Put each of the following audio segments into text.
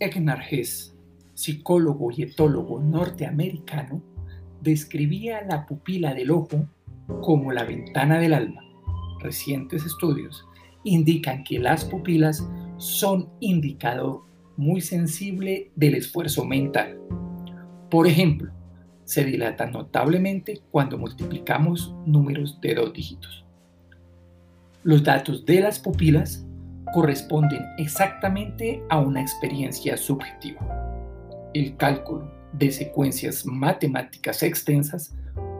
Egnar Hess, psicólogo y etólogo norteamericano, describía la pupila del ojo como la ventana del alma. Recientes estudios indican que las pupilas son indicador muy sensible del esfuerzo mental. Por ejemplo, se dilatan notablemente cuando multiplicamos números de dos dígitos. Los datos de las pupilas corresponden exactamente a una experiencia subjetiva. El cálculo de secuencias matemáticas extensas,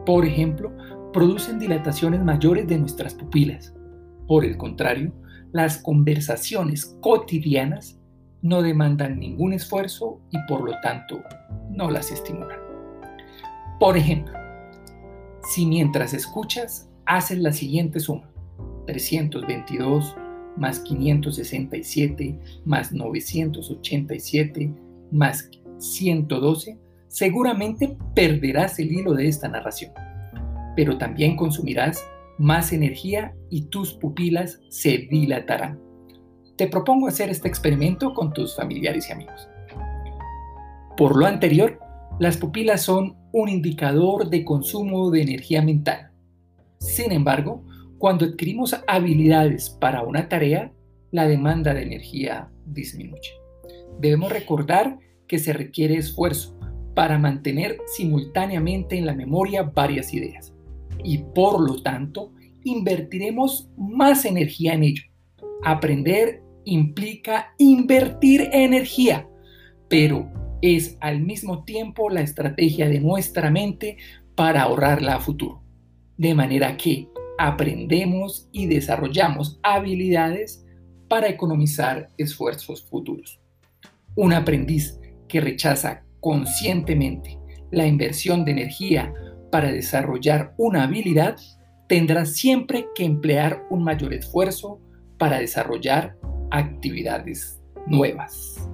por ejemplo, producen dilataciones mayores de nuestras pupilas. Por el contrario, las conversaciones cotidianas no demandan ningún esfuerzo y por lo tanto no las estimulan. Por ejemplo, si mientras escuchas haces la siguiente suma, 322 más 567, más 987, más 112, seguramente perderás el hilo de esta narración, pero también consumirás más energía y tus pupilas se dilatarán. Te propongo hacer este experimento con tus familiares y amigos. Por lo anterior, las pupilas son un indicador de consumo de energía mental. Sin embargo, cuando adquirimos habilidades para una tarea, la demanda de energía disminuye. Debemos recordar que se requiere esfuerzo para mantener simultáneamente en la memoria varias ideas y por lo tanto invertiremos más energía en ello. Aprender implica invertir energía, pero es al mismo tiempo la estrategia de nuestra mente para ahorrarla a futuro. De manera que aprendemos y desarrollamos habilidades para economizar esfuerzos futuros. Un aprendiz que rechaza conscientemente la inversión de energía para desarrollar una habilidad tendrá siempre que emplear un mayor esfuerzo para desarrollar actividades nuevas.